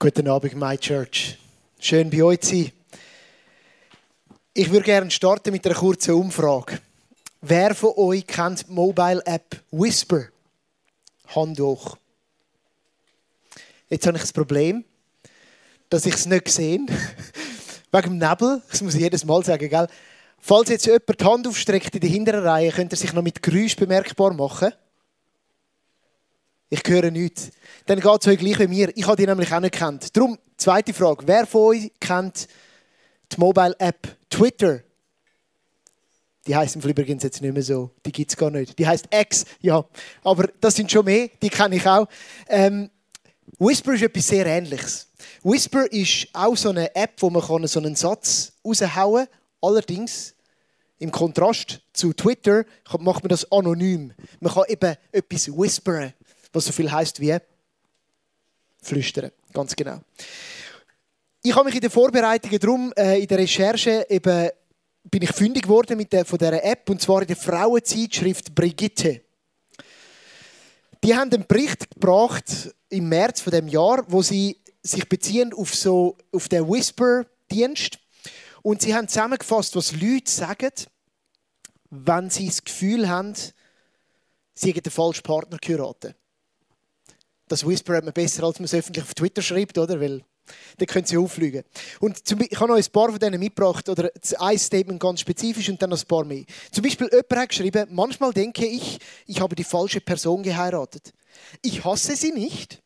Guten Abend, My Church. Schön bei euch zu sein. Ich würde gerne starten mit einer kurzen Umfrage. Wer von euch kennt die Mobile App Whisper? Hand hoch. Jetzt habe ich das Problem, dass ich es nicht sehe. Wegen dem Nebel. Das muss ich jedes Mal sagen, gell? Falls jetzt jemand die Hand aufstreckt in der hinteren Reihe, könnt ihr sich noch mit Geräusch bemerkbar machen. Ich höre nichts. Dann geht es euch gleich wie mir. Ich habe die nämlich auch nicht kennt. Darum, zweite Frage. Wer von euch kennt die Mobile App Twitter? Die heisst übrigens jetzt nicht mehr so. Die gibt es gar nicht. Die heißt X, ja. Aber das sind schon mehr, die kenne ich auch. Ähm, Whisper ist etwas sehr Ähnliches. Whisper ist auch so eine App, wo man so einen Satz raushauen kann. Allerdings, im Kontrast zu Twitter, macht man das anonym. Man kann eben etwas whisperen was so viel heißt wie flüstern. Ganz genau. Ich habe mich in den Vorbereitungen drum, äh, in der Recherche eben, bin ich fündig geworden mit der, von dieser App und zwar in der Frauenzeitschrift Brigitte. Die haben einen Bericht gebracht im März von dem Jahr, wo sie sich beziehen auf so auf den Whisper-Dienst und sie haben zusammengefasst, was Leute sagen, wenn sie das Gefühl haben, sie haben den falschen Partner geheiratet das Whisper hat man besser, als man es öffentlich auf Twitter schreibt, oder? Weil dann können sie auffliegen. Und ich habe noch ein paar von denen mitgebracht, oder ein Statement ganz spezifisch und dann noch ein paar mehr. Zum Beispiel, jemand hat geschrieben, manchmal denke ich, ich habe die falsche Person geheiratet. Ich hasse sie nicht,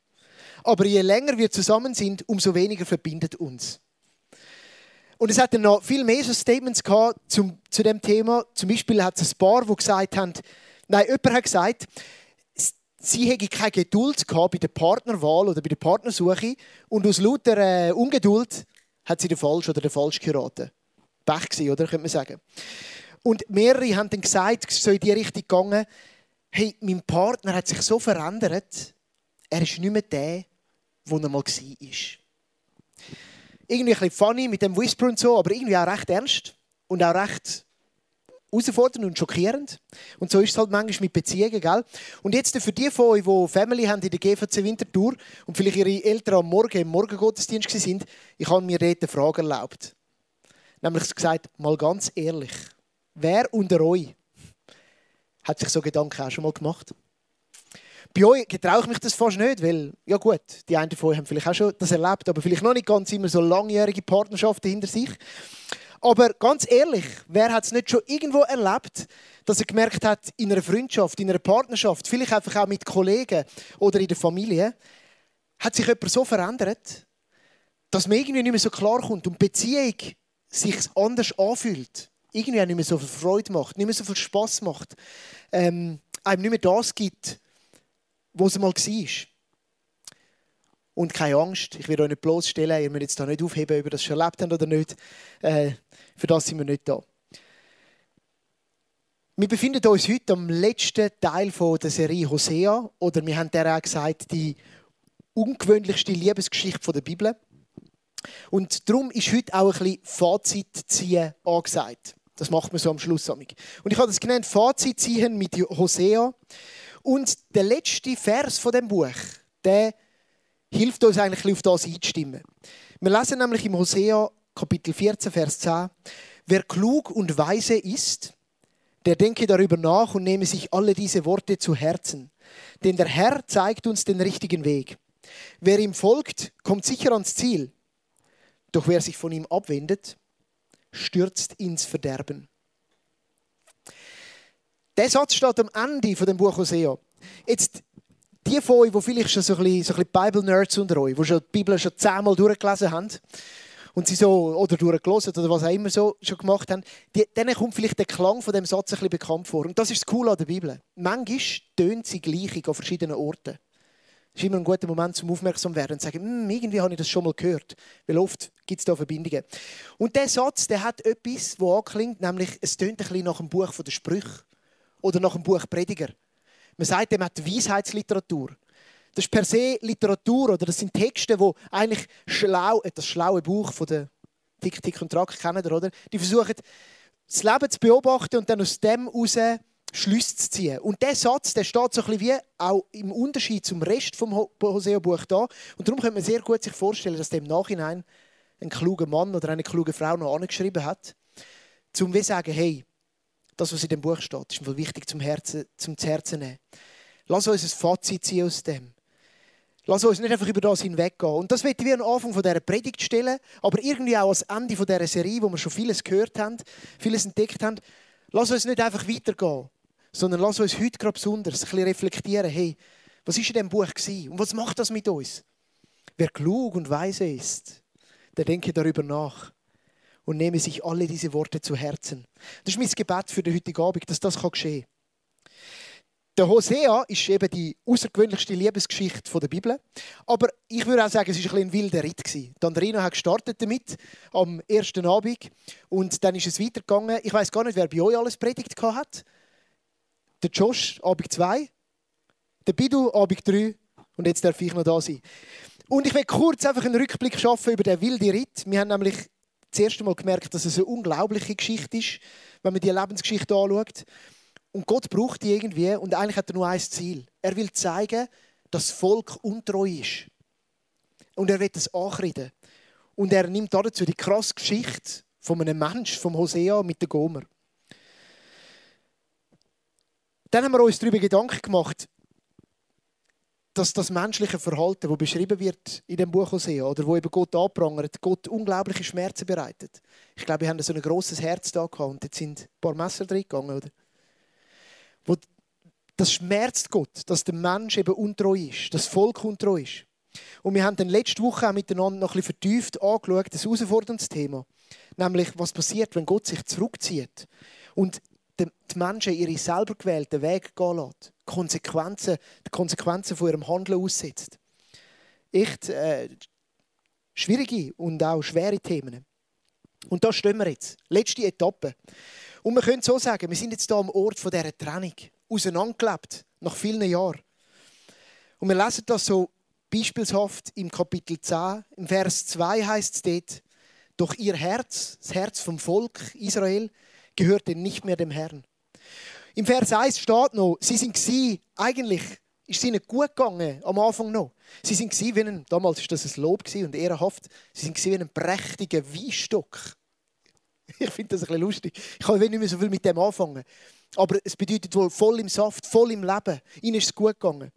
aber je länger wir zusammen sind, umso weniger verbindet uns. Und es hat dann noch viel mehr so Statements gehabt zum, zu dem Thema. Zum Beispiel hat es ein paar, die gesagt haben, nein, jemand hat gesagt, sie hätte keine Geduld gehabt bei der Partnerwahl oder bei der Partnersuche und aus lauter äh, Ungeduld hat sie den falsch oder den falsch geraten. Pech gewesen, oder? Könnte man sagen. Und mehrere haben dann gesagt, so in die Richtung gegangen, hey, mein Partner hat sich so verändert, er ist nicht mehr der, wo er mal war. Irgendwie ein bisschen funny mit dem Whisper und so, aber irgendwie auch recht ernst und auch recht herausfordernd und schockierend. Und so ist es halt manchmal mit Beziehungen, gell? Und jetzt für die von euch, die Family haben in der GVC Winterthur und vielleicht ihre Eltern am Morgen im Morgengottesdienst sind, ich habe mir dort eine Frage erlaubt. Nämlich gesagt, mal ganz ehrlich, wer unter euch hat sich so Gedanken auch schon mal gemacht? Bei euch getraue ich mich das fast nicht, weil, ja gut, die einen von euch haben vielleicht auch schon das erlebt, aber vielleicht noch nicht ganz immer so langjährige Partnerschaften hinter sich. Aber ganz ehrlich, wer hat es nicht schon irgendwo erlebt, dass er gemerkt hat, in einer Freundschaft, in einer Partnerschaft, vielleicht einfach auch mit Kollegen oder in der Familie, hat sich jemand so verändert, dass man irgendwie nicht mehr so klar kommt und Beziehung sich anders anfühlt. Irgendwie auch nicht mehr so viel Freude macht, nicht mehr so viel Spaß macht, ähm, einem nicht mehr das gibt, was es mal war. Und keine Angst, ich will euch nicht bloßstellen, ihr müsst jetzt da nicht aufheben, ob ihr das schon erlebt habt oder nicht. Äh, für das sind wir nicht da. Wir befinden uns heute am letzten Teil der Serie Hosea, oder wir haben der auch gesagt, die ungewöhnlichste Liebesgeschichte der Bibel. Und darum ist heute auch ein bisschen Fazit ziehen angesagt. Das macht man so am Schluss. Und ich habe das genannt Fazit ziehen mit Hosea. Und der letzte Vers von dem Buch, der hilft uns eigentlich auf das einzustimmen. Wir lesen nämlich im Hosea Kapitel 14, Vers 10, wer klug und weise ist, der denke darüber nach und nehme sich alle diese Worte zu Herzen. Denn der Herr zeigt uns den richtigen Weg. Wer ihm folgt, kommt sicher ans Ziel. Doch wer sich von ihm abwendet, stürzt ins Verderben. Der Satz steht am Ende von dem Buch Hosea. Jetzt die von euch, die vielleicht schon so ein bisschen, Bible-Nerds unter euch, die schon die Bibel schon zehnmal durchgelesen haben und sie so, oder durchgelesen oder was auch immer so schon gemacht haben, die, denen kommt vielleicht der Klang von dem Satz ein bisschen bekannt vor. Und das ist das Coole an der Bibel. Manchmal tönt sie gleich an verschiedenen Orten. Das ist immer ein guter Moment zum aufmerksam werden und sagen, hm, irgendwie habe ich das schon mal gehört. Weil oft gibt es da Verbindungen. Und der Satz, der hat etwas, das anklingt, nämlich es tönt ein bisschen nach dem Buch der Sprüche oder nach dem Buch Prediger. Man sagt, er hat Weisheitsliteratur. Das ist per se Literatur oder das sind Texte, die eigentlich schlau, äh, das schlaue Buch von der Tick, Tick und Track kennen, oder? Die versuchen, das Leben zu beobachten und dann aus dem heraus Schlüsse zu ziehen. Und der Satz, der steht so ein bisschen wie auch im Unterschied zum Rest vom Hosea-Buch da. Und darum könnte man sehr gut sich vorstellen, dass dem Nachhinein ein kluger Mann oder eine kluge Frau noch angeschrieben hat, zum zu sagen, hey, das, was in dem Buch steht, ist wichtig zum Herzen, zum Herzen nehmen. Lass uns ein Fazit ziehen aus dem. Lass uns nicht einfach über das hinweggehen. Und das möchten wir am Anfang dieser Predigt stellen, aber irgendwie auch als Ende dieser Serie, wo wir schon vieles gehört haben, vieles entdeckt haben. Lass uns nicht einfach weitergehen, sondern lass uns heute gerade besonders ein bisschen reflektieren, hey, was war in diesem Buch gewesen? und was macht das mit uns? Wer klug und weise ist, der denke darüber nach und nehme sich alle diese Worte zu Herzen. Das ist mein Gebet für den heutigen Abend, dass das geschehen kann. Der Hosea ist eben die außergewöhnlichste Liebesgeschichte der Bibel. Aber ich würde auch sagen, es war ein, ein wilder Ritt. Andrina hat gestartet damit am ersten Abend und dann ist es weitergegangen. Ich weiß gar nicht, wer bei euch alles predigt hat. Der Josh, Abend 2. Der Bidu, Abend 3. Und jetzt darf ich noch da sein. Und ich will kurz einfach einen Rückblick schaffen über den wilden Ritt. Wir haben nämlich das erste Mal gemerkt, dass es eine unglaubliche Geschichte ist, wenn man die Lebensgeschichte anschaut. Und Gott braucht die irgendwie und eigentlich hat er nur ein Ziel. Er will zeigen, dass das Volk untreu ist. Und er will es ankreiden. Und er nimmt dazu die krasse Geschichte von einem Mensch, vom Hosea mit der Gomer. Dann haben wir uns darüber Gedanken gemacht, dass das menschliche Verhalten, das beschrieben wird in dem Buch Hosea, oder wo eben Gott anprangert, Gott unglaubliche Schmerzen bereitet. Ich glaube, wir haben so ein großes Herz da gehabt und jetzt sind ein paar Messer drin gegangen, oder? Wo das schmerzt Gott, dass der Mensch eben untreu ist, das Volk untreu ist. Und wir haben dann letzte Woche auch miteinander noch ein bisschen vertieft angeschaut, das herausfordernde Thema. Nämlich, was passiert, wenn Gott sich zurückzieht und die Menschen ihre selber gewählten Weg gehen lässt. Konsequenzen, die Konsequenzen von ihrem Handeln aussetzt. Echt äh, schwierige und auch schwere Themen. Und da stehen wir jetzt. Letzte Etappe. Und wir können so sagen, wir sind jetzt hier am Ort dieser Trennung. Auseinandergelebt, nach vielen Jahren. Und wir lesen das so beispielshaft im Kapitel 10. Im Vers 2 heißt es dort, doch ihr Herz, das Herz vom Volk Israel, gehörte nicht mehr dem Herrn. Im Vers 1 steht noch, sie sind sie, eigentlich ist es ihnen gut gegangen, am Anfang noch. Sie sind wie ein, damals war das ein Lob und ehrenhaft, sie sind wie ein prächtiger Weinstock ich finde das ein bisschen lustig. Ich kann nicht mehr so viel mit dem anfangen. Aber es bedeutet wohl voll im Saft, voll im Leben. Ihnen ist es gut gegangen.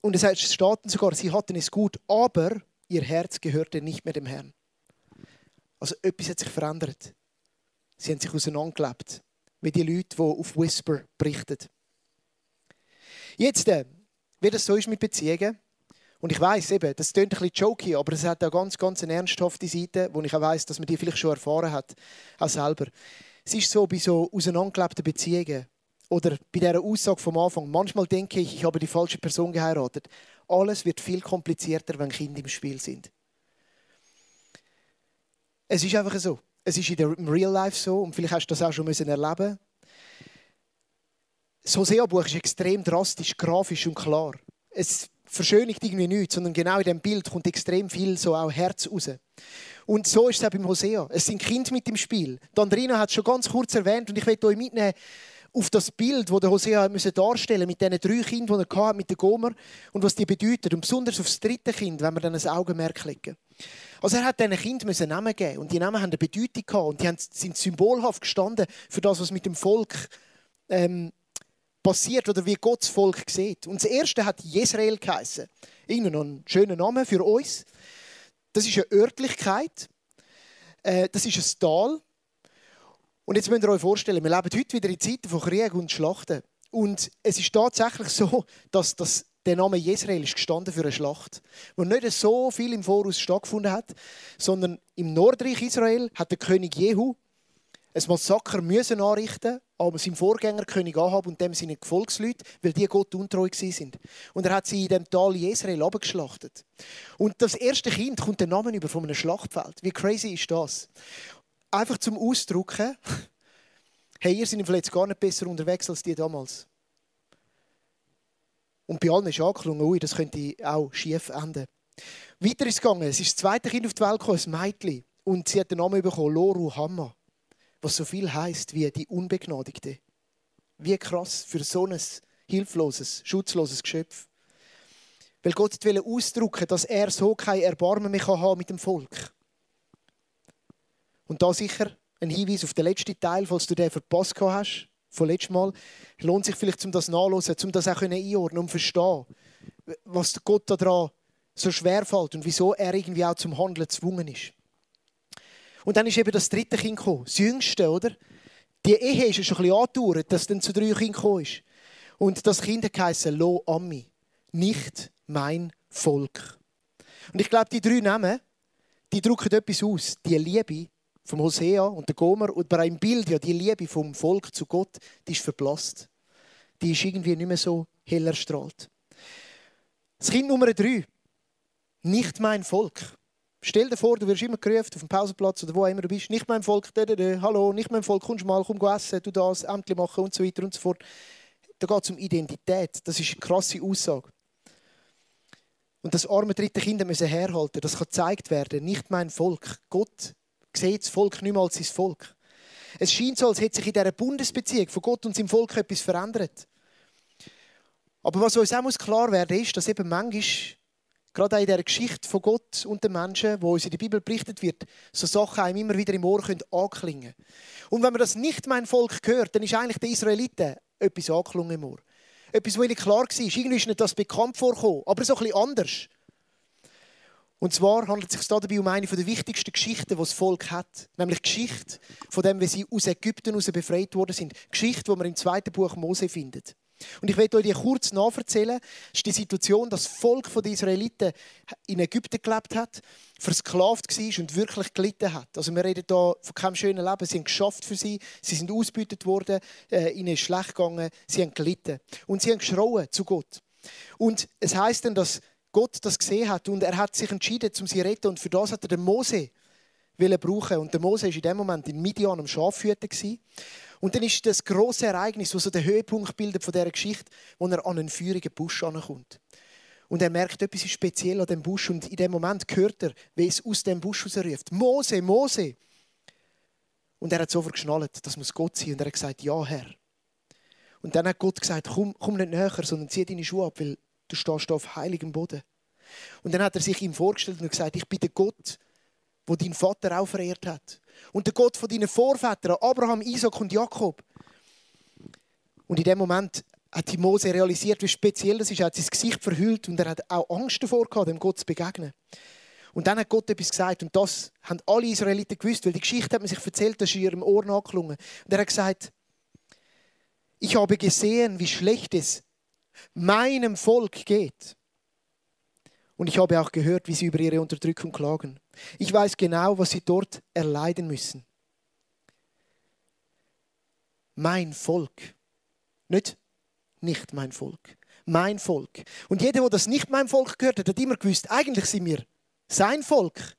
Und es steht sogar, sie hatten es gut, aber ihr Herz gehörte nicht mehr dem Herrn. Also etwas hat sich verändert. Sie haben sich auseinandergelebt. Wie die Leute, die auf Whisper berichten. Jetzt, äh, wie das so ist mit Beziehungen, und ich weiß eben, das klingt ein bisschen jokey, aber es hat auch ganz, ganz eine ernsthafte Seite, wo ich auch weiß, dass man die vielleicht schon erfahren hat, auch selber. Es ist so bei so auseinandergelebten Beziehungen oder bei dieser Aussage vom Anfang, manchmal denke ich, ich habe die falsche Person geheiratet. Alles wird viel komplizierter, wenn Kinder im Spiel sind. Es ist einfach so. Es ist im Real Life so und vielleicht hast du das auch schon müssen erleben. Das Hosea-Buch ist extrem drastisch, grafisch und klar. Es verschönigt irgendwie nichts, sondern genau in dem Bild kommt extrem viel so auch Herz raus. Und so ist es auch beim Hosea. Es sind Kinder mit im Spiel. Die Andrina hat es schon ganz kurz erwähnt und ich möchte euch mitnehmen auf das Bild, das der Hosea müssen darstellen mit diesen drei Kindern, die er hatte, mit der Gomer und was die bedeutet. Und besonders auf das dritte Kind, wenn wir dann ein Augenmerk legen. Also er hat diesen Kindern Namen geben und die Namen haben eine Bedeutung gehabt und die sind symbolhaft gestanden für das, was mit dem Volk ähm, passiert oder wie Gottes Volk sieht. Und das erste hat Jezreel geheißen. Irgendwie noch ein schöner Name für uns. Das ist eine Örtlichkeit. Äh, das ist ein Tal. Und jetzt müsst ihr euch vorstellen, wir leben heute wieder in Zeiten von Krieg und Schlachten. Und es ist tatsächlich so, dass das, der Name Jezreel ist gestanden für eine Schlacht, wo nicht so viel im Voraus stattgefunden hat, sondern im Nordreich Israel hat der König Jehu ein Massaker müssen anrichten aber seinem Vorgänger König Ahab und dem seine Gefolgsleute, weil die Gott untreu sind. Und er hat sie in dem Tal Jezreel abgeschlachtet. Und das erste Kind kommt den Namen über von einem Schlachtfeld. Wie crazy ist das? Einfach zum Ausdrucken, hey, ihr seid vielleicht gar nicht besser unterwegs als die damals. Und bei allen ist angeklungen, ui, das könnte auch schief enden. Weiter ist es gegangen. Es ist das zweite Kind auf die Welt gekommen, ein Mädchen. Und sie hat den Namen bekommen, Loru Hammer was so viel heißt wie die Unbegnadigte. Wie krass für so ein hilfloses, schutzloses Geschöpf. Weil Gott will ausdrücken, dass er so kein Erbarmen mehr haben mit dem Volk. Und da sicher ein Hinweis auf den letzten Teil, falls du den verpasst hast, von letztem Mal, lohnt sich vielleicht, um das nachzuhören, um das auch einordnen und verstehen, was Gott daran so schwer fällt und wieso er irgendwie auch zum Handeln gezwungen ist. Und dann ist eben das dritte Kind gekommen, das jüngste, oder? Die Ehe ist ja schon ein bisschen angedauert, dass dann zu drei Kindern gekommen ist. Und das Kind heisst Lo Ami, nicht mein Volk. Und ich glaube, die drei Namen, die drücken etwas aus. Die Liebe vom Hosea und der Gomer und bei einem Bild, ja, die Liebe vom Volk zu Gott, die ist verblasst. Die ist irgendwie nicht mehr so hell erstrahlt. Das Kind Nummer drei, nicht mein Volk. Stell dir vor, du wirst immer gerufen auf dem Pausenplatz oder wo immer du bist. Nicht mein Volk, da, da, da, hallo, nicht mein Volk, kommst mal, komm essen, du das, Ämter machen und so weiter und so fort. Da geht es um Identität. Das ist eine krasse Aussage. Und das arme dritte Kind müssen herhalten. Das kann gezeigt werden. Nicht mein Volk. Gott sieht das Volk nicht mehr als sein Volk. Es scheint so, als hätte sich in dieser Bundesbeziehung von Gott und seinem Volk etwas verändert. Aber was uns auch klar werden muss, ist, dass eben manchmal, gerade auch in dieser Geschichte von Gott und den Menschen, wo uns in der Bibel berichtet wird, so Sachen einem immer wieder im Ohr können anklingen Und wenn man das nicht mein Volk hört, dann ist eigentlich den Israeliten etwas angeklungen im Ohr. Etwas, was ihnen klar war. Irgendwie ist nicht das bekannt vorgekommen, aber so ein bisschen anders. Und zwar handelt es sich dabei um eine der wichtigsten Geschichten, die das Volk hat. Nämlich die Geschichte von dem, wie sie aus Ägypten heraus befreit worden sind. Die Geschichte, die man im zweiten Buch Mose findet. Und ich werde euch die kurz nacherzählen. Das ist die Situation, dass das Volk der Israeliten in Ägypten gelebt hat, versklavt war und wirklich gelitten hat. Also wir reden hier von keinem schönen Leben. Sie haben geschafft für sie, sie sind ausgebeutet worden, äh, ihnen ist schlecht gegangen, sie haben gelitten. Und sie haben geschrauen zu Gott. Und es heißt dann, dass Gott das gesehen hat und er hat sich entschieden, um sie zu retten. Und für das hat er den Mose brauchen. Und der Mose war in dem Moment in Midian am Schafhüten. Und dann ist das große Ereignis, das so den Höhepunkt bildet von dieser Geschichte, wo er an einen feurigen Busch ankommt. Und er merkt, etwas ist speziell an dem Busch. Und in dem Moment hört er, wie es aus dem Busch ruft. Mose, Mose! Und er hat sofort geschnallt, das muss Gott sein. Und er hat gesagt, ja, Herr. Und dann hat Gott gesagt, komm, komm nicht näher, sondern zieh deine Schuhe ab, weil du stehst auf heiligem Boden. Und dann hat er sich ihm vorgestellt und gesagt, ich bin der Gott, wo dein Vater auch verehrt hat. Und der Gott von deinen Vorvätern, Abraham, Isaac und Jakob. Und in dem Moment hat die Mose realisiert, wie speziell das ist. Er hat sein Gesicht verhüllt und er hat auch Angst davor gehabt, dem Gott zu begegnen. Und dann hat Gott etwas gesagt und das haben alle Israeliten gewusst, weil die Geschichte hat man sich erzählt, das ist in ihrem Ohr nachgelungen. Und er hat gesagt, ich habe gesehen, wie schlecht es meinem Volk geht. Und ich habe auch gehört, wie sie über ihre Unterdrückung klagen. Ich weiß genau, was sie dort erleiden müssen. Mein Volk. Nicht, nicht mein Volk. Mein Volk. Und jeder, der das nicht mein Volk gehört hat, hat immer gewusst, eigentlich sind wir sein Volk.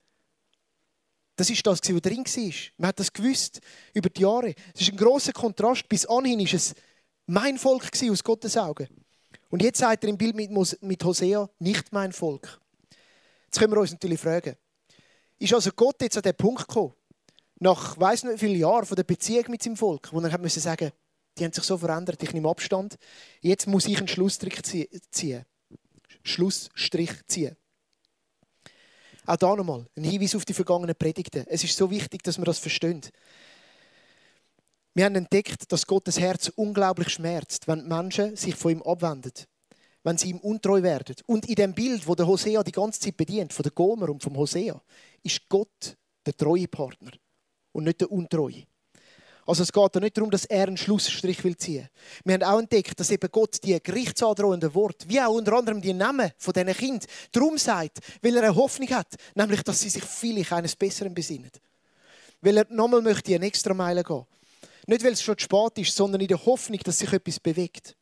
Das ist das, was drin war. Man hat das gewusst über die Jahre. Es ist ein großer Kontrast. Bis anhin war es mein Volk aus Gottes Augen. Und jetzt sagt er im Bild mit Hosea, nicht mein Volk. Jetzt können wir uns natürlich fragen, ist also Gott jetzt an den Punkt gekommen, nach weiß nicht wie vielen Jahren von der Beziehung mit seinem Volk, wo er müssen sagen, die haben sich so verändert, ich nehme Abstand, jetzt muss ich einen Schlussstrich ziehen. Schlussstrich ziehen. Auch da nochmal ein Hinweis auf die vergangenen Predigten. Es ist so wichtig, dass wir das verstehen. Wir haben entdeckt, dass Gottes Herz unglaublich schmerzt, wenn Menschen sich von ihm abwenden, wenn sie ihm untreu werden. Und in dem Bild, wo der Hosea die ganze Zeit bedient, von der Gomer und vom Hosea, ist Gott der treue Partner und nicht der untreue. Also es geht da nicht darum, dass er einen Schlussstrich will ziehen. Wir haben auch entdeckt, dass eben Gott die gerichtsandrohenden Worte, wie auch unter anderem die Namen von diesen Kindern, darum sagt, weil er eine Hoffnung hat, nämlich, dass sie sich vielleicht eines Besseren besinnen. Weil er nochmal möchte eine extra Meile gehen. Nicht, weil es schon zu spät ist, sondern in der Hoffnung, dass sich etwas bewegt.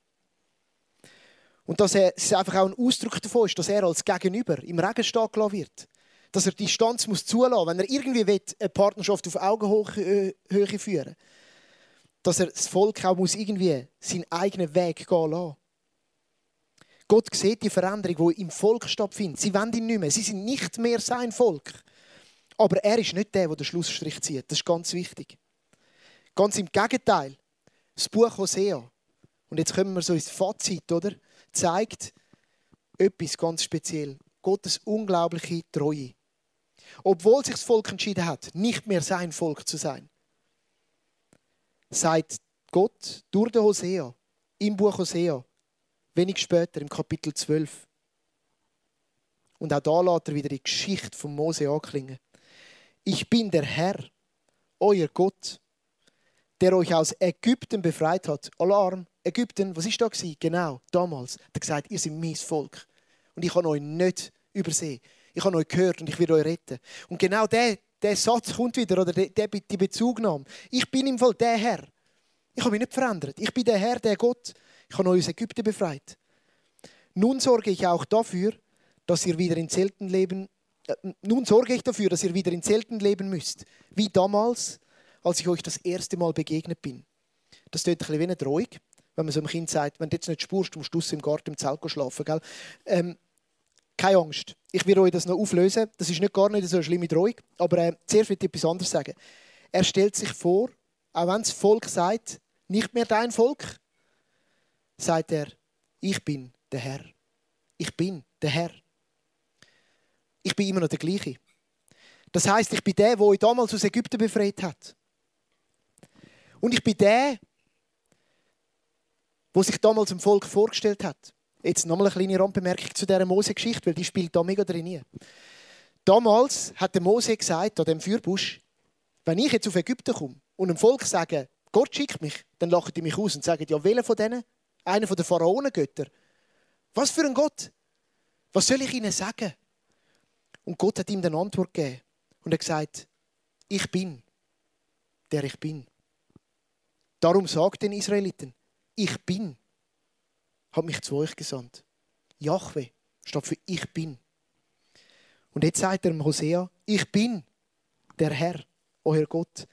Und dass er, es einfach auch ein Ausdruck davon ist, dass er als Gegenüber im Regen stehen gelassen wird. Dass er die Distanz muss zulassen muss, wenn er irgendwie will, eine Partnerschaft auf Augenhöhe äh, führen Dass er das Volk auch muss irgendwie seinen eigenen Weg gehen lassen. Gott sieht die Veränderung, die im Volk stattfindet. Sie wollen ihn nicht mehr. Sie sind nicht mehr sein Volk. Aber er ist nicht der, der den Schlussstrich zieht. Das ist ganz wichtig. Ganz im Gegenteil. Das Buch Hosea Und jetzt kommen wir so ins Fazit, oder? Zeigt etwas ganz speziell. Gottes unglaubliche Treue. Obwohl sich das Volk entschieden hat, nicht mehr sein Volk zu sein, sagt Gott durch den Hosea, im Buch Hosea, wenig später im Kapitel 12. Und auch da lässt er wieder die Geschichte von Mose anklingen. Ich bin der Herr, euer Gott, der euch aus Ägypten befreit hat. Alarm, Ägypten, was ist da gewesen? Genau, damals. Er hat gesagt, ihr seid mein Volk. Und ich habe euch nicht übersehen. Ich habe euch gehört und ich werde euch retten. Und genau der, der Satz kommt wieder, oder der, der, die Bezugnahme. Ich bin im Fall der Herr. Ich habe mich nicht verändert. Ich bin der Herr, der Gott. Ich habe euch aus Ägypten befreit. Nun sorge ich auch dafür, dass ihr wieder in Zelten leben. Äh, nun sorge ich dafür, dass ihr wieder in Zelten leben müsst, wie damals, als ich euch das erste Mal begegnet bin. Das tut ein bisschen wie eine Drohung, wenn man so einem Kind sagt, wenn du jetzt nicht spurst, musst du im Garten im Zelt schlafen. Gell? Ähm, keine Angst, ich will euch das noch auflösen. Das ist nicht gar nicht so eine schlimme Drohung, aber äh, zuerst will ich etwas anderes sagen. Er stellt sich vor, auch wenn das Volk sagt, nicht mehr dein Volk, sagt er, ich bin der Herr. Ich bin der Herr. Ich bin immer noch der gleiche. Das heißt, ich bin der, der euch damals aus Ägypten befreit hat. Und ich bin der, der sich damals dem Volk vorgestellt hat. Jetzt nochmal eine kleine Randbemerkung zu dieser Mose-Geschichte, weil die spielt da mega drin. Damals hat der Mose gesagt, an dem Fürbusch, wenn ich jetzt auf Ägypten komme und dem Volk sage, Gott schickt mich, dann lachen die mich aus und sagen, ja, welcher von denen? Einer von den Pharaonengöttern. Was für ein Gott? Was soll ich ihnen sagen? Und Gott hat ihm dann Antwort gegeben und hat gesagt, ich bin, der ich bin. Darum sagt den Israeliten, ich bin hat mich zu euch gesandt. Jahwe steht für ich bin. Und jetzt sagt er Hosea, ich bin der Herr, euer Gott.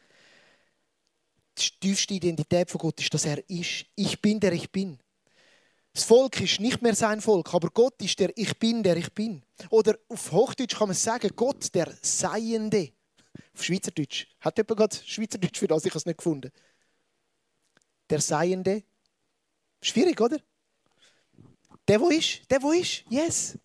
Die tiefste Identität von Gott ist, dass er ist. Ich bin, der ich bin. Das Volk ist nicht mehr sein Volk, aber Gott ist der Ich bin, der ich bin. Oder auf Hochdeutsch kann man sagen, Gott, der Seiende. Auf Schweizerdeutsch. Hat jemand gerade Schweizerdeutsch für das? Ich habe es nicht gefunden. Der Seiende. Schwierig, oder? Der, wo ist, der, wo ist, yes.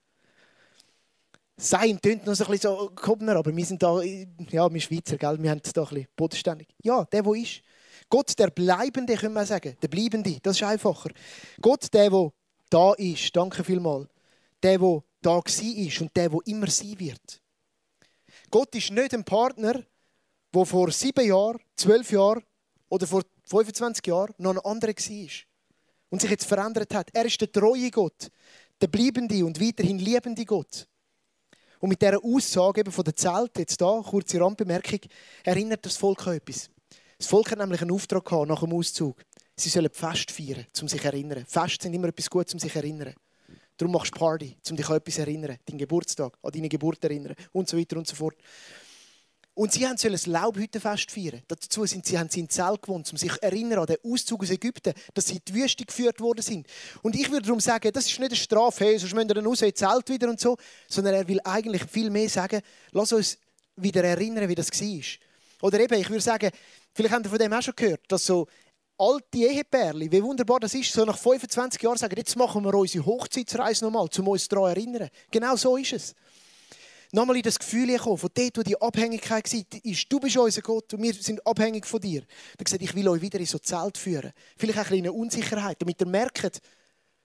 Sein tönt noch so ein bisschen so Kobner, aber wir sind da, ja, wir Schweizer, gell? wir haben da ein bisschen bodenständig. Ja, der, wo ist. Gott, der Bleibende, können wir sagen. Der Bleibende, das ist einfacher. Gott, der, wo da ist, danke vielmals. Der, wo da war ist und der, wo immer sein wird. Gott ist nicht ein Partner, der vor sieben Jahren, zwölf Jahren oder vor 25 Jahren noch ein anderer war und sich jetzt verändert hat. Er ist der treue Gott, der bleibende und weiterhin liebende Gott. Und mit dieser Aussage eben von der Zelt, jetzt da, kurze Randbemerkung, erinnert das Volk an etwas. Das Volk hat nämlich einen Auftrag gehabt nach dem Auszug. Sie sollen Fest feiern, um sich zu erinnern. Fest sind immer etwas Gutes, um sich zu erinnern. Darum machst du Party, um dich an etwas zu erinnern. Deinen Geburtstag, an deine Geburt erinnern und so weiter und so fort. Und sie sollen das Laubhüttenfest feiern. Dazu sind sie, haben sie in Zelt gewohnt, um sich erinnern an den Auszug aus Ägypten, dass sie in die Wüste geführt worden sind. Und ich würde darum sagen, das ist nicht eine Strafe, hey, sonst müssen wir dann raus in Zelt wieder und so, sondern er will eigentlich viel mehr sagen, lass uns wieder erinnern, wie das war. Oder eben, ich würde sagen, vielleicht habt ihr von dem auch schon gehört, dass so alte Ehepärchen, wie wunderbar das ist, so nach 25 Jahren sagen, jetzt machen wir unsere Hochzeitsreise nochmal, um uns daran zu erinnern. Genau so ist es nochmal in das Gefühl gekommen, von dort, wo die Abhängigkeit war, du bist unser Gott und wir sind abhängig von dir. Dann gesagt, ich will euch wieder in so Zelt führen. Vielleicht auch ein eine Unsicherheit, damit ihr merkt,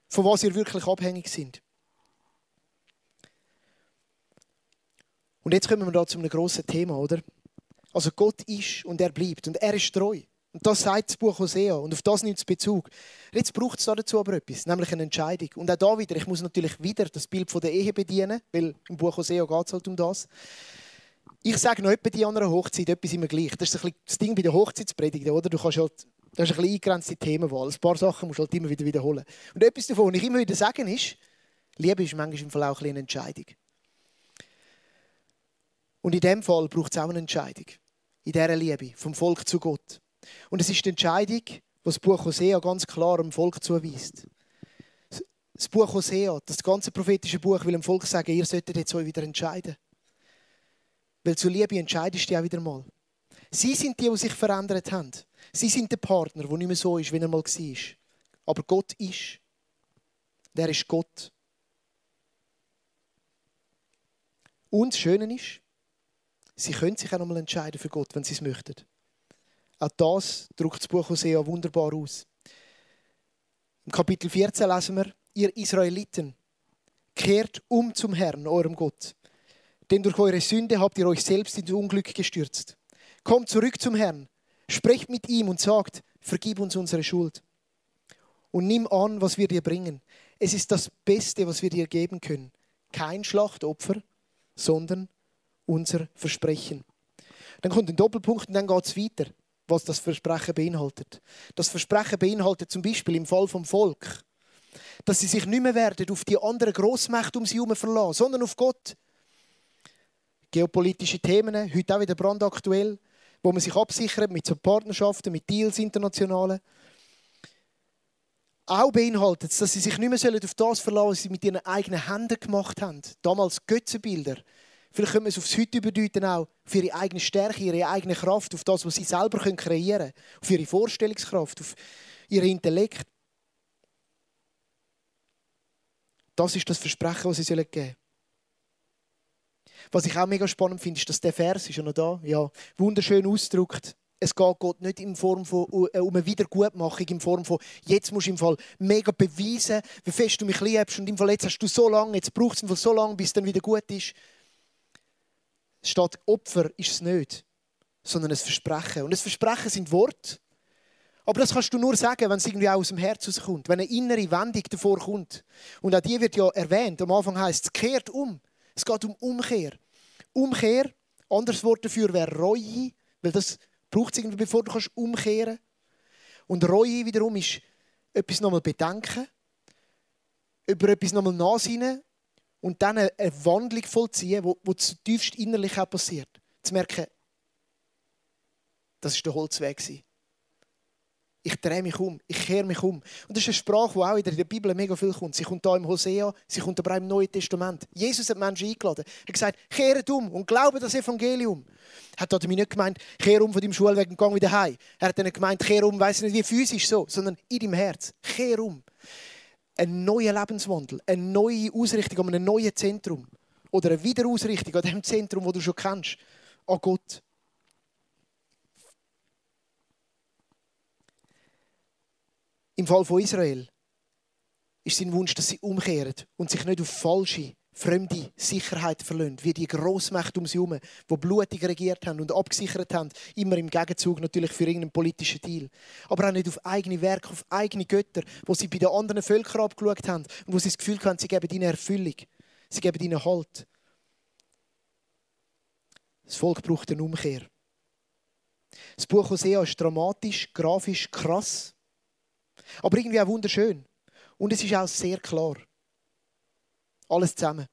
von was ihr wirklich abhängig sind. Und jetzt kommen wir da zu einem grossen Thema, oder? Also Gott ist und er bleibt und er ist treu. Und das sagt das Buch Hosea und auf das nimmt es Bezug. Jetzt braucht es dazu aber etwas, nämlich eine Entscheidung. Und auch da wieder, ich muss natürlich wieder das Bild von der Ehe bedienen, weil im Buch Hosea geht es halt um das. Ich sage noch etwa die anderen Hochzeit etwas immer gleich. Das ist ein das Ding bei der Hochzeitspredigt, oder? Du kannst halt, das ist eine eingegrenzte Themenwahl. Ein paar Sachen musst du halt immer wieder wiederholen. Und etwas davon, was ich immer wieder sagen ist, Liebe ist manchmal im Fall auch eine Entscheidung. Und in dem Fall braucht es auch eine Entscheidung. In dieser Liebe, vom Volk zu Gott. Und es ist die Entscheidung, die das Buch Hosea ganz klar dem Volk zuweist. Das Buch Hosea, das ganze prophetische Buch, will dem Volk sagen, ihr solltet jetzt euch wieder entscheiden. Weil zur Liebe entscheidest du ja wieder mal. Sie sind die, die sich verändert haben. Sie sind der Partner, der nicht mehr so ist, wie er mal war. aber Gott ist. Der ist Gott. Und das Schöne ist, sie können sich auch nochmal entscheiden für Gott, wenn sie es möchten. Auch das drückt das Buch Hosea wunderbar aus. Im Kapitel 14 lesen wir, ihr Israeliten, kehrt um zum Herrn, eurem Gott. Denn durch eure Sünde habt ihr euch selbst ins Unglück gestürzt. Kommt zurück zum Herrn, sprecht mit ihm und sagt, vergib uns unsere Schuld. Und nimm an, was wir dir bringen. Es ist das Beste, was wir dir geben können. Kein Schlachtopfer, sondern unser Versprechen. Dann kommt ein Doppelpunkt und dann geht es weiter, was das Versprechen beinhaltet. Das Versprechen beinhaltet zum Beispiel im Fall vom Volk, dass sie sich nicht mehr werden auf die anderen Großmächte um sie herum verlassen, sondern auf Gott. Geopolitische Themen, heute auch wieder brandaktuell, wo man sich absichert mit so Partnerschaften, mit Deals internationalen. Auch beinhaltet es, dass sie sich nicht mehr auf das verlassen was sie mit ihren eigenen Händen gemacht haben. Damals Götzenbilder. Vielleicht können wir es aufs Heute überdeuten auch, für ihre eigene Stärke, ihre eigene Kraft, auf das, was sie selber kreieren können, auf ihre Vorstellungskraft, auf ihren Intellekt. Das ist das Versprechen, das sie geben sollen. Was ich auch mega spannend finde, ist, dass der Vers ist ja noch da, ja, wunderschön ausdrückt. Es geht Gott nicht in Form von, äh, um eine Wiedergutmachung, in Form von, jetzt musst du im Fall mega beweisen, wie fest du mich liebst und im Fall jetzt hast du so lange, jetzt braucht es so lange, bis es dann wieder gut ist. Statt Opfer ist es nicht, sondern ein Versprechen. Und das Versprechen sind Worte. Aber das kannst du nur sagen, wenn es irgendwie auch aus dem Herz rauskommt, wenn eine innere Wendung davor kommt. Und auch die wird ja erwähnt. Am Anfang heißt es, kehrt um. Es geht um Umkehr. Umkehr, anderes Wort dafür wäre Reue, weil das braucht es irgendwie, bevor du kannst umkehren Und Reue wiederum ist etwas nochmal bedenken, über etwas nochmal nachsinnen und dann eine Wandlung vollziehen, wo, wo zutiefst innerlich auch passiert. Zu merken, das war der Holzweg. Ich drehe mich um, ich kehre mich um. Und das ist eine Sprache, die auch in der Bibel mega viel kommt. Sie kommt da im Hosea, sie kommt aber auch im Neuen Testament. Jesus hat Menschen eingeladen. Er hat gesagt, kehret um und glaube das Evangelium. Er hat damit nicht gemeint, kehr um von deinem Schulweg und geh wieder heim. Er hat dann gemeint, kehr um, weiß nicht wie physisch so, sondern in deinem Herz. Kehr um. Ein neuer Lebenswandel, eine neue Ausrichtung an einem neuen Zentrum. Oder eine Wiederausrichtung an dem Zentrum, das du schon kennst. An Gott. Im Fall von Israel ist sein Wunsch, dass sie umkehren und sich nicht auf falsche, fremde Sicherheit verlassen, wie die Grossmächte um sie herum, die blutig regiert haben und abgesichert haben, immer im Gegenzug natürlich für irgendeinen politischen Deal. Aber auch nicht auf eigene Werke, auf eigene Götter, wo sie bei den anderen Völkern abgeschaut haben und wo sie das Gefühl haben, sie geben ihnen Erfüllung, sie geben ihnen Halt. Das Volk braucht eine Umkehr. Das Buch Hosea ist dramatisch, grafisch, krass. Aber irgendwie auch wunderschön. Und es ist auch sehr klar. Alles zusammen.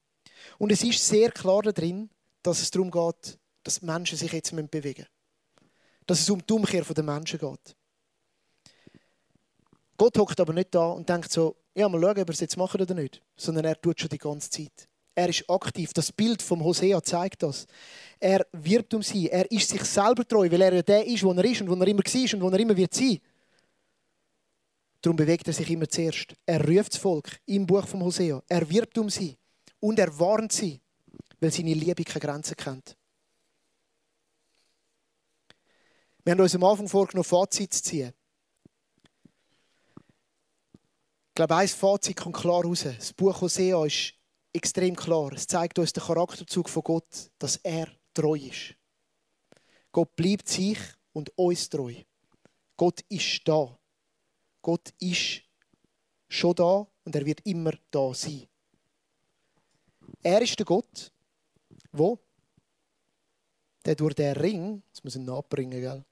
Und es ist sehr klar darin, dass es darum geht, dass Menschen sich jetzt bewegen müssen. Dass es um die Umkehr der Menschen geht. Gott hockt aber nicht da und denkt so, ja, mal schauen, ob er es jetzt macht oder nicht. Sondern er tut schon die ganze Zeit. Er ist aktiv. Das Bild vom Hosea zeigt das. Er wirbt um sie. Er ist sich selber treu, weil er ja der ist, wo er ist und wo er immer war und wo er immer wird sein. Darum bewegt er sich immer zuerst. Er ruft das Volk im Buch vom Hosea. Er wirbt um sie und er warnt sie, weil seine Liebe keine Grenzen kennt. Wir haben uns am Anfang vorgenommen, Fazit zu ziehen. Ich glaube, ein Fazit kommt klar raus. Das Buch Hosea ist extrem klar. Es zeigt uns den Charakterzug von Gott, dass er treu ist. Gott bleibt sich und uns treu. Gott ist da. Gott ist schon da und er wird immer da sein. Er ist der Gott, wo der durch den Ring, das muss ich nachbringen, gell?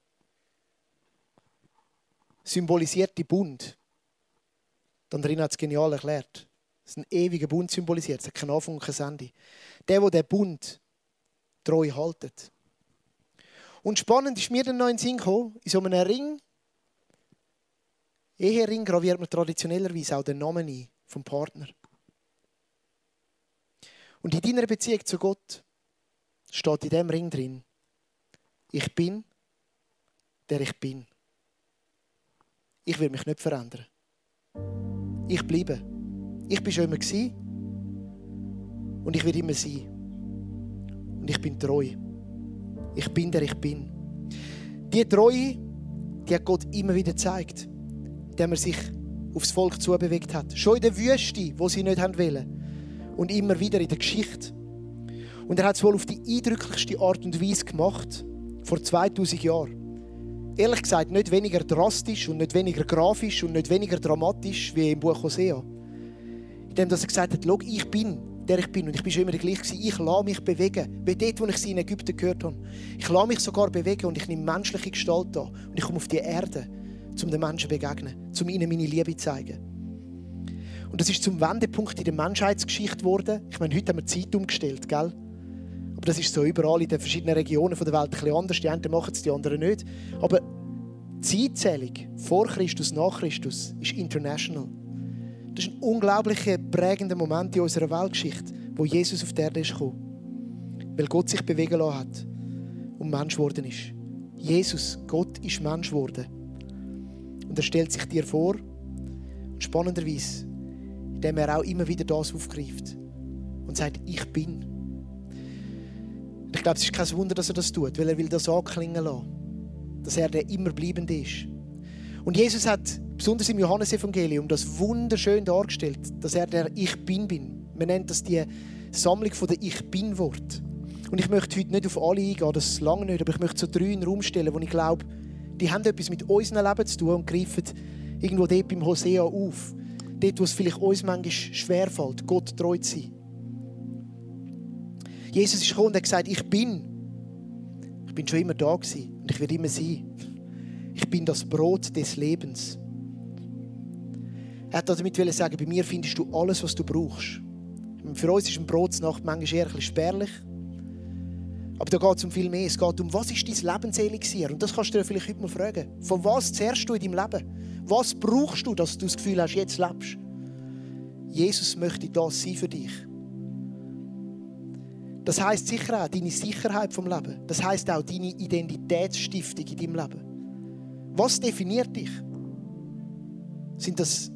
symbolisiert die Bund. Dann drin hat es genial erklärt. Es ist ein ewiger Bund symbolisiert, es hat keinen Anfang und kein Ende. Der, der den Bund treu haltet. Und spannend ist mir dann noch in den Sinn gekommen, in so einem Ring Ehering graviert man traditionellerweise auch den Namen ein vom Partner. Und in deiner Beziehung zu Gott steht in dem Ring drin, ich bin, der ich bin. Ich will mich nicht verändern. Ich bleibe. Ich bin schon immer gewesen. Und ich werde immer sein. Und ich bin treu. Ich bin der ich bin. Die Treue, die hat Gott immer wieder gezeigt, indem er sich aufs Volk zubewegt hat. Schon in der Wüste, wo sie nicht haben wollen. Und immer wieder in der Geschichte. Und er hat es wohl auf die eindrücklichste Art und Weise gemacht, vor 2000 Jahren. Ehrlich gesagt, nicht weniger drastisch und nicht weniger grafisch und nicht weniger dramatisch wie im Buch Hosea. Indem er gesagt hat, ich bin, der ich bin. Und ich bin schon immer der gleiche. Ich lasse mich bewegen. Wie dort, wo ich sie in Ägypten gehört habe. Ich lasse mich sogar bewegen und ich nehme menschliche Gestalt an. Und ich komme auf die Erde, um den Menschen zu begegnen, um ihnen meine Liebe zu zeigen. Und das ist zum Wendepunkt in der Menschheitsgeschichte geworden. Ich meine, heute haben wir die Zeit umgestellt, gell? Aber das ist so überall in den verschiedenen Regionen der Welt ein bisschen anders. Die einen machen es, die anderen nicht. Aber die Zeitzählung vor Christus, nach Christus ist international. Das ist ein unglaublicher, prägender Moment in unserer Weltgeschichte, wo Jesus auf die Erde ist gekommen. Weil Gott sich bewegen lassen hat und Mensch geworden ist. Jesus, Gott ist Mensch geworden. Und er stellt sich dir vor, und spannenderweise, indem er auch immer wieder das aufgreift und sagt, ich bin. Ich glaube, es ist kein Wunder, dass er das tut, weil er will das anklingen lassen. Dass er der immer bleibende ist. Und Jesus hat, besonders im Johannesevangelium, das wunderschön dargestellt, dass er der Ich Bin bin. Man nennt das die Sammlung der Ich Bin-Wort. Und ich möchte heute nicht auf alle eingehen, das lange nicht, aber ich möchte so drei in den Raum stellen, wo ich glaube, die haben etwas mit unserem Leben zu tun und greifen irgendwo dort beim Hosea auf. Dort, wo es vielleicht uns manchmal schwerfällt, Gott treu zu sein. Jesus ist gekommen und hat gesagt, ich bin. Ich bin schon immer da gewesen und ich werde immer sein. Ich bin das Brot des Lebens. Er hat damit sagen, bei mir findest du alles, was du brauchst. Für uns ist ein Brotsnacht manchmal eher ein bisschen spärlich. Aber da geht es um viel mehr. Es geht um, was ist dein Lebenselixier? Und das kannst du dir vielleicht heute mal fragen. Von was zehrst du in deinem Leben? Was brauchst du, dass du das Gefühl hast, jetzt lebst? Jesus möchte das sein für dich. Das heißt sicher auch deine Sicherheit vom Leben. Das heißt auch deine Identitätsstiftung in deinem Leben. Was definiert dich? Sind das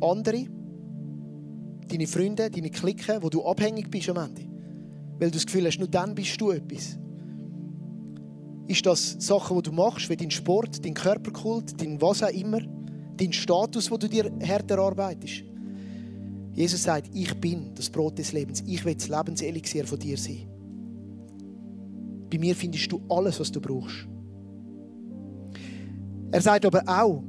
andere? Deine Freunde, deine Clique, wo du abhängig bist am Ende? Weil du das Gefühl hast, nur dann bist du etwas. Ist das Sachen, die du machst, wie dein Sport, dein Körperkult, dein was auch immer, dein Status, wo du dir härter arbeitest? Jesus sagt, ich bin das Brot des Lebens. Ich will das Lebenselixier von dir sein. Bei mir findest du alles, was du brauchst. Er sagt aber auch,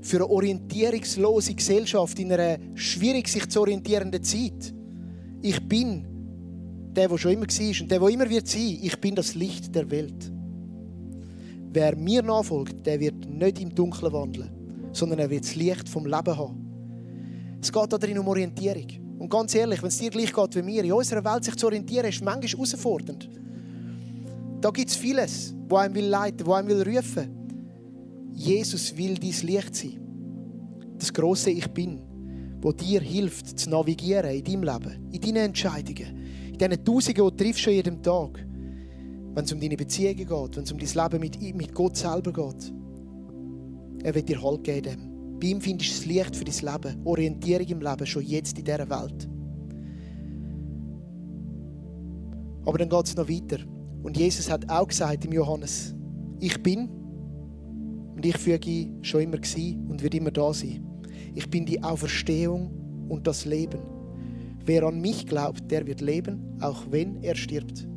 für eine orientierungslose Gesellschaft in einer schwierig sich zu orientierenden Zeit, ich bin der, der schon immer war und der, der immer wird sein, ich bin das Licht der Welt. Wer mir nachfolgt, der wird nicht im Dunkeln wandeln, sondern er wird das Licht vom Leben haben. Es geht darin um Orientierung. Und ganz ehrlich, wenn es dir gleich geht wie mir, in unserer Welt sich zu orientieren, ist manchmal herausfordernd. Da gibt es vieles, wo einem will leiten, wo einem will rufen. Jesus will dein Licht sein. Das große Ich Bin, wo dir hilft, zu navigieren in deinem Leben, in deinen Entscheidungen, diesen Tausenden, die du triffst schon jeden Tag. Wenn es um deine Beziehungen geht, wenn es um dein Leben mit, mit Gott selber geht. Er wird dir Halt geben. Bei ihm findest du das Licht für dein Leben, Orientierung im Leben, schon jetzt in dieser Welt. Aber dann geht es noch weiter. Und Jesus hat auch gesagt im Johannes, ich bin und ich füge schon immer gewesen und wird immer da sein. Ich bin die Auferstehung und das Leben. Wer an mich glaubt, der wird leben, auch wenn er stirbt.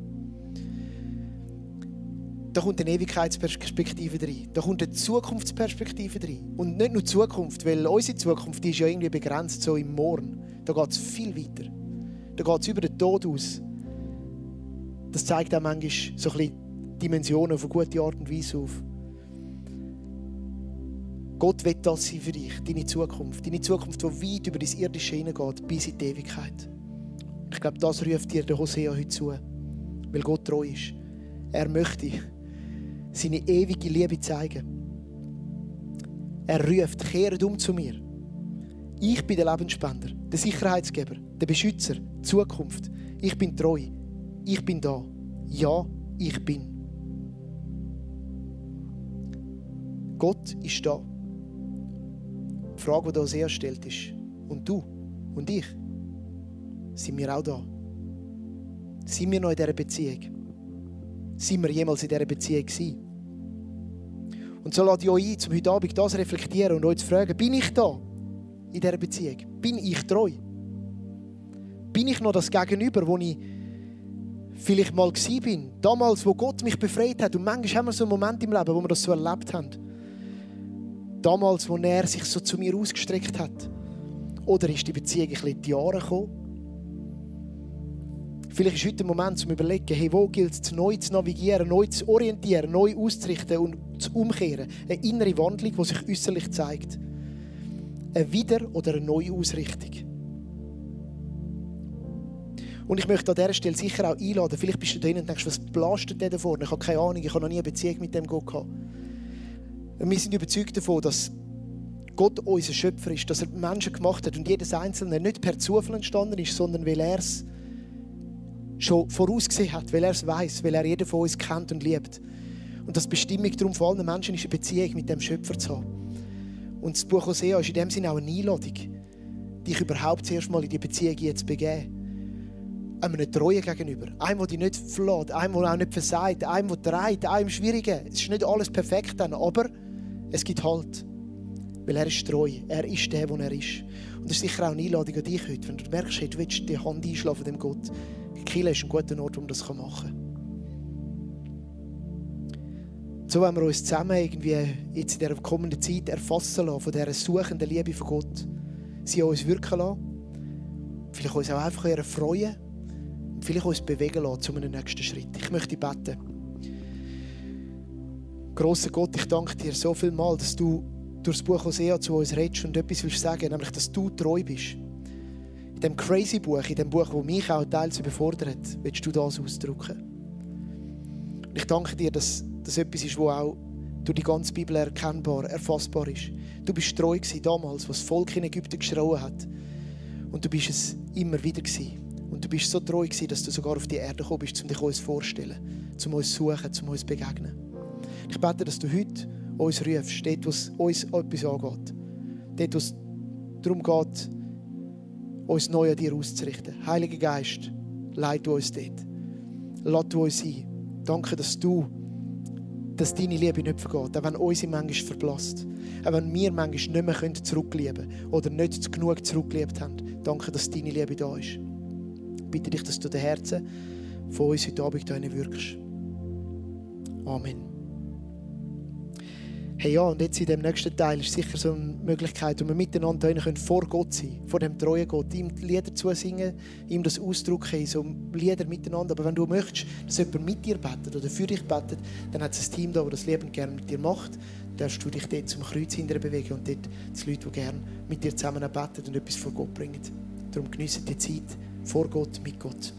Da kommt eine Ewigkeitsperspektive rein. Da kommt eine Zukunftsperspektive rein. Und nicht nur Zukunft, weil unsere Zukunft die ist ja irgendwie begrenzt, so im Morgen. Da geht es viel weiter. Da geht es über den Tod aus. Das zeigt auch manchmal so ein bisschen Dimensionen auf eine gute Art und Weise auf. Gott will das sein für dich, deine Zukunft. Deine Zukunft, die weit über das Irdische hineingeht, bis in die Ewigkeit. Ich glaube, das ruft dir der Hosea heute zu, weil Gott treu ist. Er möchte seine ewige Liebe zeigen. Er ruft, kehrt um zu mir. Ich bin der Lebensspender, der Sicherheitsgeber, der Beschützer, die Zukunft. Ich bin treu. Ich bin da. Ja, ich bin. Gott ist da. Die Frage, die Hosea stellt, ist, und du und ich, sind wir auch da? Sind wir noch in dieser Beziehung? Sind wir jemals in dieser Beziehung gewesen? Und so lade ich euch ein, zum heute Abend das reflektieren und euch zu fragen, bin ich da in dieser Beziehung? Bin ich treu? Bin ich noch das Gegenüber, wo ich vielleicht mal bin? Damals, wo Gott mich befreit hat. Und manchmal haben wir so einen Moment im Leben, wo wir das so erlebt haben. Damals, wo er sich so zu mir ausgestreckt hat. Oder ist die Beziehung ein bisschen in die Jahre gekommen? Vielleicht ist heute der Moment, zum überlegen, hey, wo gilt es neu zu navigieren, neu zu orientieren, neu auszurichten und zu umkehren. Eine innere Wandlung, die sich äußerlich zeigt. Eine Wieder- oder eine neue Ausrichtung. Und ich möchte an dieser Stelle sicher auch einladen, vielleicht bist du da und denkst, was belastet der da vorne? Ich habe keine Ahnung, ich habe noch nie eine Beziehung mit dem Gott gehabt. Wir sind überzeugt davon, dass Gott unser Schöpfer ist, dass er Menschen gemacht hat und jedes Einzelne nicht per Zufall entstanden ist, sondern weil er es schon vorausgesehen hat, weil er es weiß, weil er jeden von uns kennt und liebt. Und das Bestimmung darum von allen Menschen ist, eine Beziehung mit dem Schöpfer zu haben. Und das Buch Hosea ist in dem Sinne auch eine Einladung, dich überhaupt zuerst mal in die Beziehung jetzt begeben. Einem Treuen gegenüber. Einem, der dich nicht verlässt, einem, der auch nicht versagt, einem, der treibt, einem Schwierigen. Es ist nicht alles perfekt dann, aber es gibt Halt. Weil er ist treu. Er ist der, der er ist. Und das ist sicher auch eine Einladung an dich heute. Wenn du merkst, hey, du willst die Hand einschlafen dem Gott. Kiel ist ein guter Ort, wo man das machen kann. So wollen wir uns zusammen irgendwie jetzt in dieser kommenden Zeit erfassen lassen von dieser suchenden Liebe von Gott. Sie an uns wirken lassen. Vielleicht uns auch einfach erfreuen. Und vielleicht uns bewegen lassen zu einem nächsten Schritt. Ich möchte beten. Großer Gott, ich danke dir so viel mal, dass du durch das Buch Hosea zu uns redest und etwas willst sagen, nämlich, dass du treu bist. In dem crazy Buch, in dem Buch, das mich auch teils überfordert, willst du das ausdrücken. Und ich danke dir, dass das etwas ist, was auch durch die ganze Bibel erkennbar, erfassbar ist. Du bist treu gewesen damals, was das Volk in Ägypten geschrauen hat. Und du bist es immer wieder gewesen. Und du bist so treu gewesen, dass du sogar auf die Erde gekommen bist, um dich uns vorzustellen, um uns zu suchen, um uns zu begegnen. Ich bete, dass du heute uns rufst, dort, wo es uns etwas angeht. Dort, wo es darum geht, uns neu an dir auszurichten. Heiliger Geist, leite uns dort. Lass uns ein. Danke, dass du, dass deine Liebe nicht vergeht, auch wenn unsere manchmal verblasst. Auch wenn wir manchmal nicht mehr zurücklieben können oder nicht genug zurückgelebt haben. Danke, dass deine Liebe da ist. Ich bitte dich, dass du den Herzen von uns heute Abend hier wirkst. Amen. Hey ja, und jetzt in dem nächsten Teil ist sicher so eine Möglichkeit, wo wir miteinander können vor Gott sein vor dem treuen Gott, ihm Lieder zu singen, ihm das ausdrücken, so Lieder miteinander. Aber wenn du möchtest, dass jemand mit dir betet oder für dich betet, dann hat es ein Team da, das das Leben gerne mit dir macht. Dann darfst du dich dort zum Kreuz hinterher bewegen und dort die Leute, die gerne mit dir zusammen beten und etwas vor Gott bringen. Darum genieße die Zeit vor Gott, mit Gott.